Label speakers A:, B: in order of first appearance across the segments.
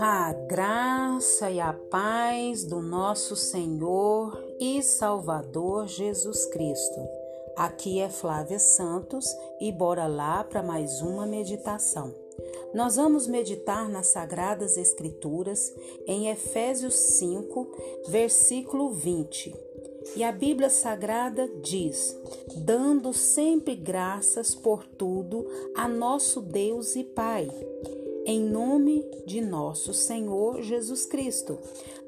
A: A graça e a paz do nosso Senhor e Salvador Jesus Cristo. Aqui é Flávia Santos e bora lá para mais uma meditação. Nós vamos meditar nas Sagradas Escrituras em Efésios 5, versículo 20. E a Bíblia Sagrada diz: dando sempre graças por tudo a nosso Deus e Pai em nome de nosso Senhor Jesus Cristo,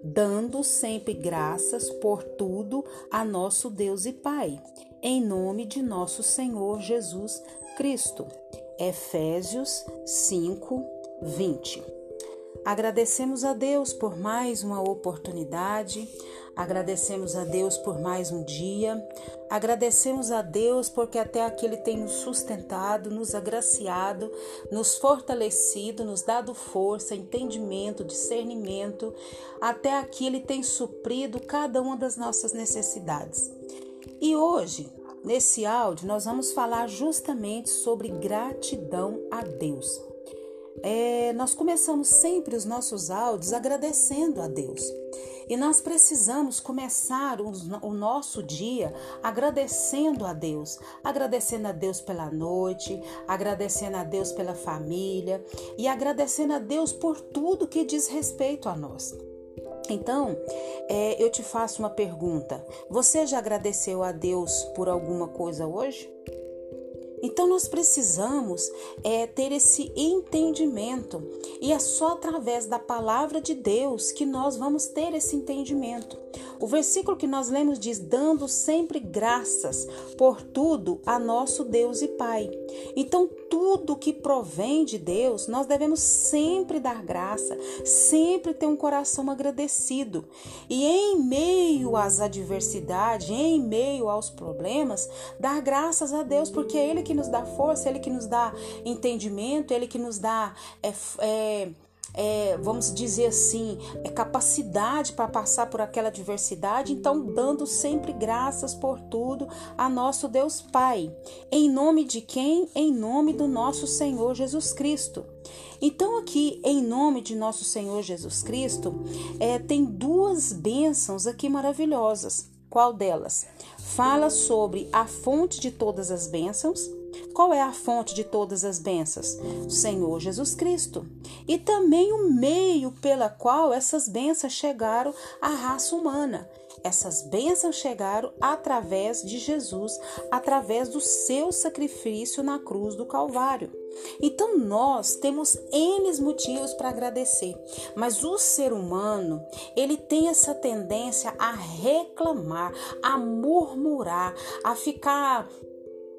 A: dando sempre graças por tudo a nosso Deus e Pai, em nome de nosso Senhor Jesus Cristo. Efésios 5, 20. Agradecemos a Deus por mais uma oportunidade, agradecemos a Deus por mais um dia, agradecemos a Deus porque até aqui Ele tem nos sustentado, nos agraciado, nos fortalecido, nos dado força, entendimento, discernimento. Até aqui Ele tem suprido cada uma das nossas necessidades. E hoje, nesse áudio, nós vamos falar justamente sobre gratidão a Deus. É, nós começamos sempre os nossos áudios agradecendo a Deus. E nós precisamos começar o, nosso dia agradecendo a Deus, agradecendo a Deus pela noite, agradecendo a Deus pela família e agradecendo a Deus por tudo que diz respeito a nós. Então, é, eu te faço uma pergunta: você já agradeceu a Deus por alguma coisa hoje? Então nós precisamos é, ter esse entendimento e é só através da palavra de Deus que nós vamos ter esse entendimento. O versículo que nós lemos diz: dando sempre graças por tudo a nosso Deus e Pai. Então, tudo que provém de Deus, nós devemos sempre dar graça, sempre ter um coração agradecido. E em meio às adversidades, em meio aos problemas, dar graças a Deus, porque é Ele que nos dá força, Ele que nos dá entendimento, Ele que nos dá. É, é, é, vamos dizer assim, é capacidade para passar por aquela adversidade, então dando sempre graças por tudo a nosso Deus Pai. Em nome de quem? Em nome do nosso Senhor Jesus Cristo. Então, aqui, em nome de nosso Senhor Jesus Cristo, é, tem duas bênçãos aqui maravilhosas. Qual delas? Fala sobre a fonte de todas as bênçãos qual é a fonte de todas as bênçãos? O Senhor Jesus Cristo. E também o meio pela qual essas bênçãos chegaram à raça humana. Essas bênçãos chegaram através de Jesus, através do seu sacrifício na cruz do Calvário. Então nós temos N motivos para agradecer, mas o ser humano, ele tem essa tendência a reclamar, a murmurar, a ficar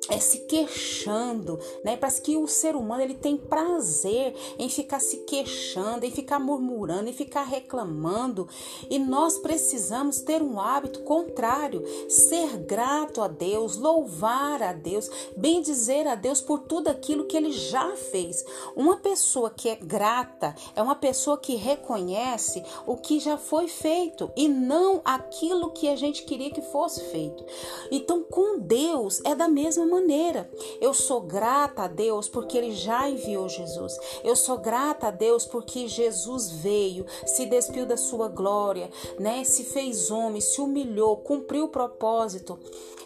A: é, se queixando, né? Parece que o ser humano ele tem prazer em ficar se queixando, em ficar murmurando, em ficar reclamando. E nós precisamos ter um hábito contrário, ser grato a Deus, louvar a Deus, bem dizer a Deus por tudo aquilo que ele já fez. Uma pessoa que é grata é uma pessoa que reconhece o que já foi feito e não aquilo que a gente queria que fosse feito. Então, com Deus é da mesma maneira maneira. Eu sou grata a Deus porque Ele já enviou Jesus. Eu sou grata a Deus porque Jesus veio, se despiu da sua glória, né? Se fez homem, se humilhou, cumpriu o propósito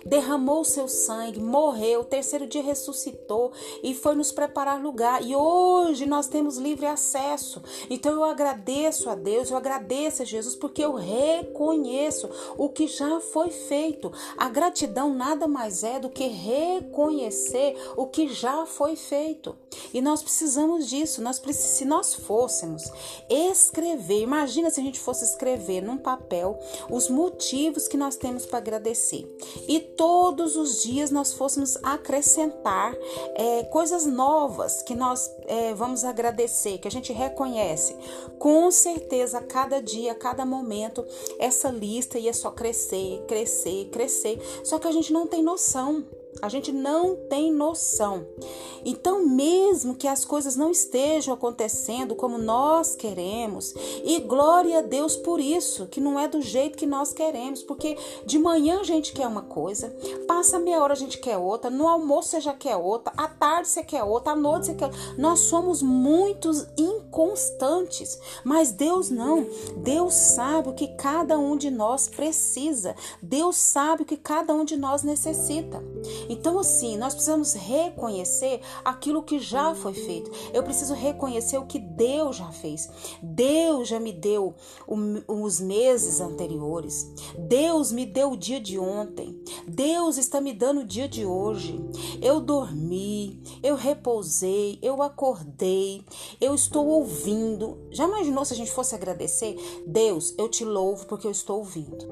A: derramou seu sangue, morreu, terceiro dia ressuscitou e foi nos preparar lugar. E hoje nós temos livre acesso. Então eu agradeço a Deus, eu agradeço a Jesus porque eu reconheço o que já foi feito. A gratidão nada mais é do que reconhecer o que já foi feito. E nós precisamos disso. Nós se nós fôssemos escrever, imagina se a gente fosse escrever num papel os motivos que nós temos para agradecer. E todos os dias nós fôssemos acrescentar é, coisas novas que nós é, vamos agradecer, que a gente reconhece, com certeza, cada dia, cada momento, essa lista ia só crescer, crescer, crescer. Só que a gente não tem noção A gente não tem noção. Então, mesmo que as coisas não estejam acontecendo como nós queremos, e glória a Deus por isso, que não é do jeito que nós queremos, porque de manhã a gente quer uma coisa, passa meia hora a gente quer outra, no almoço você já quer outra, à tarde você quer outra, à noite você quer. Nós somos muitos inconstantes, mas Deus não. Deus sabe o que cada um de nós precisa. Deus sabe o que cada um de nós necessita. Então, assim, nós precisamos reconhecer aquilo que já foi feito. Eu preciso reconhecer o que Deus já fez. Deus já me deu os meses anteriores. Deus me deu o dia de ontem. Deus está me dando o dia de hoje. Eu dormi, eu repousei, eu acordei, eu estou ouvindo. Já imaginou se a gente fosse agradecer? Deus, eu te louvo porque eu estou ouvindo.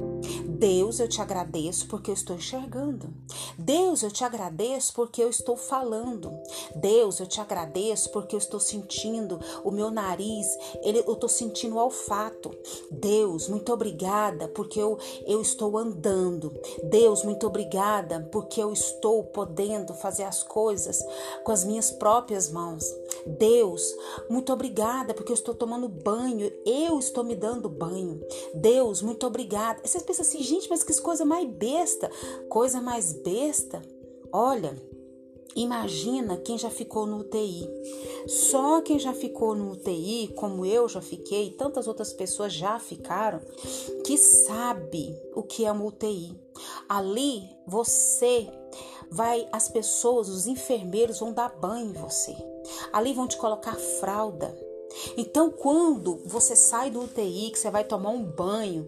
A: Deus, eu te agradeço porque eu estou enxergando. Deus, eu te agradeço porque eu estou falando. Deus, eu te agradeço porque eu estou sentindo o meu nariz, ele, eu estou sentindo o olfato. Deus, muito obrigada porque eu, eu estou andando. Deus, muito obrigada porque eu estou podendo fazer as coisas com as minhas próprias mãos. Deus, muito obrigada porque eu estou tomando banho, eu estou me dando banho. Deus, muito obrigada. Vocês pensam assim, gente, mas que coisa mais besta. Coisa mais besta. Olha, Imagina quem já ficou no UTI. Só quem já ficou no UTI, como eu já fiquei, e tantas outras pessoas já ficaram, que sabe o que é uma UTI. Ali você vai, as pessoas, os enfermeiros vão dar banho em você. Ali vão te colocar fralda. Então, quando você sai do UTI, que você vai tomar um banho,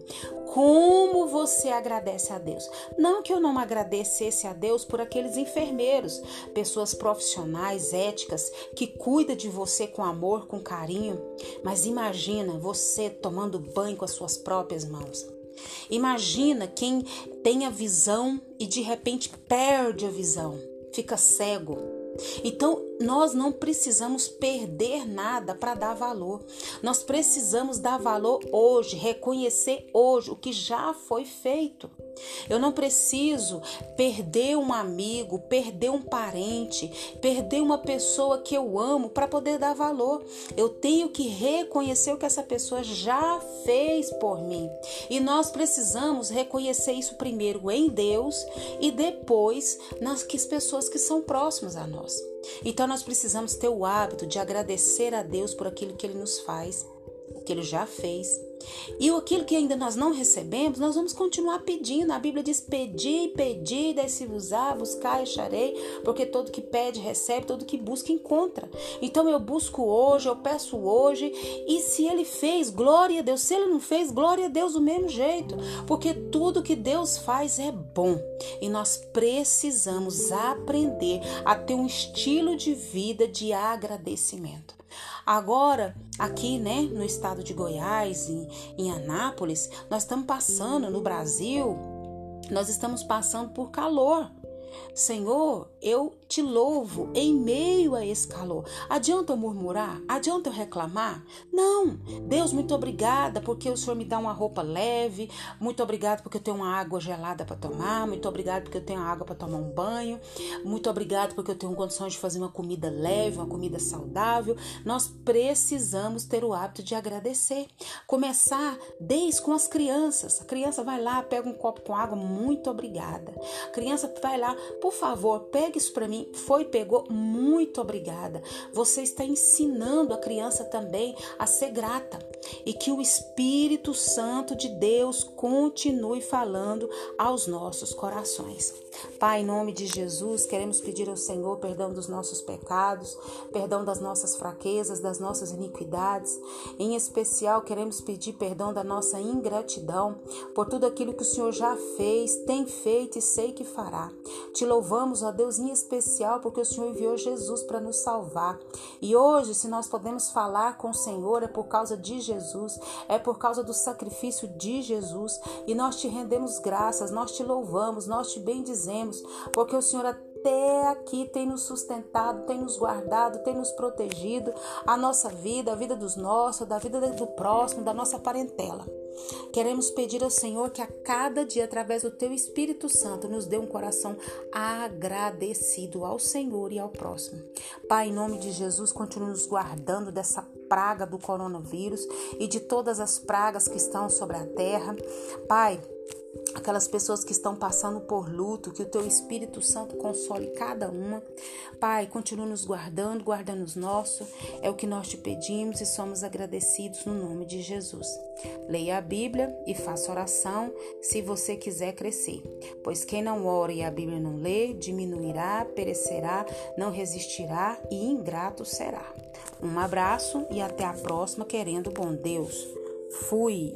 A: como você agradece a Deus? Não que eu não agradecesse a Deus por aqueles enfermeiros, pessoas profissionais, éticas, que cuidam de você com amor, com carinho, mas imagina você tomando banho com as suas próprias mãos. Imagina quem tem a visão e de repente perde a visão, fica cego. Então, nós não precisamos perder nada para dar valor. Nós precisamos dar valor hoje, reconhecer hoje o que já foi feito. Eu não preciso perder um amigo, perder um parente, perder uma pessoa que eu amo para poder dar valor. Eu tenho que reconhecer o que essa pessoa já fez por mim. E nós precisamos reconhecer isso primeiro em Deus e depois nas pessoas que são próximas a nós. Então nós precisamos ter o hábito de agradecer a Deus por aquilo que ele nos faz, o que ele já fez e aquilo que ainda nós não recebemos, nós vamos continuar pedindo. A Bíblia diz: pedi, pedi, desse vos buscar e acharei, porque todo que pede recebe, todo que busca encontra. Então eu busco hoje, eu peço hoje, e se ele fez, glória a Deus. Se ele não fez, glória a Deus do mesmo jeito, porque tudo que Deus faz é bom. E nós precisamos aprender a ter um estilo de vida de agradecimento. Agora, aqui, né, no estado de Goiás, em, em Anápolis, nós estamos passando no Brasil, nós estamos passando por calor. Senhor, eu te louvo em meio a esse calor. Adianta eu murmurar? Adianta eu reclamar? Não. Deus, muito obrigada porque o Senhor me dá uma roupa leve. Muito obrigado porque eu tenho uma água gelada para tomar. Muito obrigado porque eu tenho água para tomar um banho. Muito obrigado porque eu tenho condições de fazer uma comida leve, uma comida saudável. Nós precisamos ter o hábito de agradecer. Começar desde com as crianças. A criança vai lá, pega um copo com água. Muito obrigada. A criança vai lá, por favor, pegue isso para mim. Foi, pegou. Muito obrigada. Você está ensinando a criança também a ser grata e que o Espírito Santo de Deus continue falando aos nossos corações. Pai, em nome de Jesus, queremos pedir ao Senhor perdão dos nossos pecados, perdão das nossas fraquezas, das nossas iniquidades. Em especial, queremos pedir perdão da nossa ingratidão por tudo aquilo que o Senhor já fez, tem feito e sei que fará. Te louvamos, ó Deus, em especial porque o Senhor enviou Jesus para nos salvar. E hoje, se nós podemos falar com o Senhor, é por causa de Jesus, é por causa do sacrifício de Jesus. E nós te rendemos graças, nós te louvamos, nós te bendizemos, porque o Senhor até aqui tem nos sustentado, tem nos guardado, tem nos protegido, a nossa vida, a vida dos nossos, da vida do próximo, da nossa parentela. Queremos pedir ao Senhor que a cada dia, através do Teu Espírito Santo, nos dê um coração agradecido ao Senhor e ao próximo. Pai, em nome de Jesus, continue nos guardando dessa praga do coronavírus e de todas as pragas que estão sobre a terra. Pai, aquelas pessoas que estão passando por luto, que o teu Espírito Santo console cada uma. Pai, continue nos guardando, guardando os nossos. É o que nós te pedimos e somos agradecidos no nome de Jesus. Leia a Bíblia e faça oração se você quiser crescer. Pois quem não ora e a Bíblia não lê, diminuirá, perecerá, não resistirá e ingrato será. Um abraço e até a próxima, querendo bom Deus. Fui.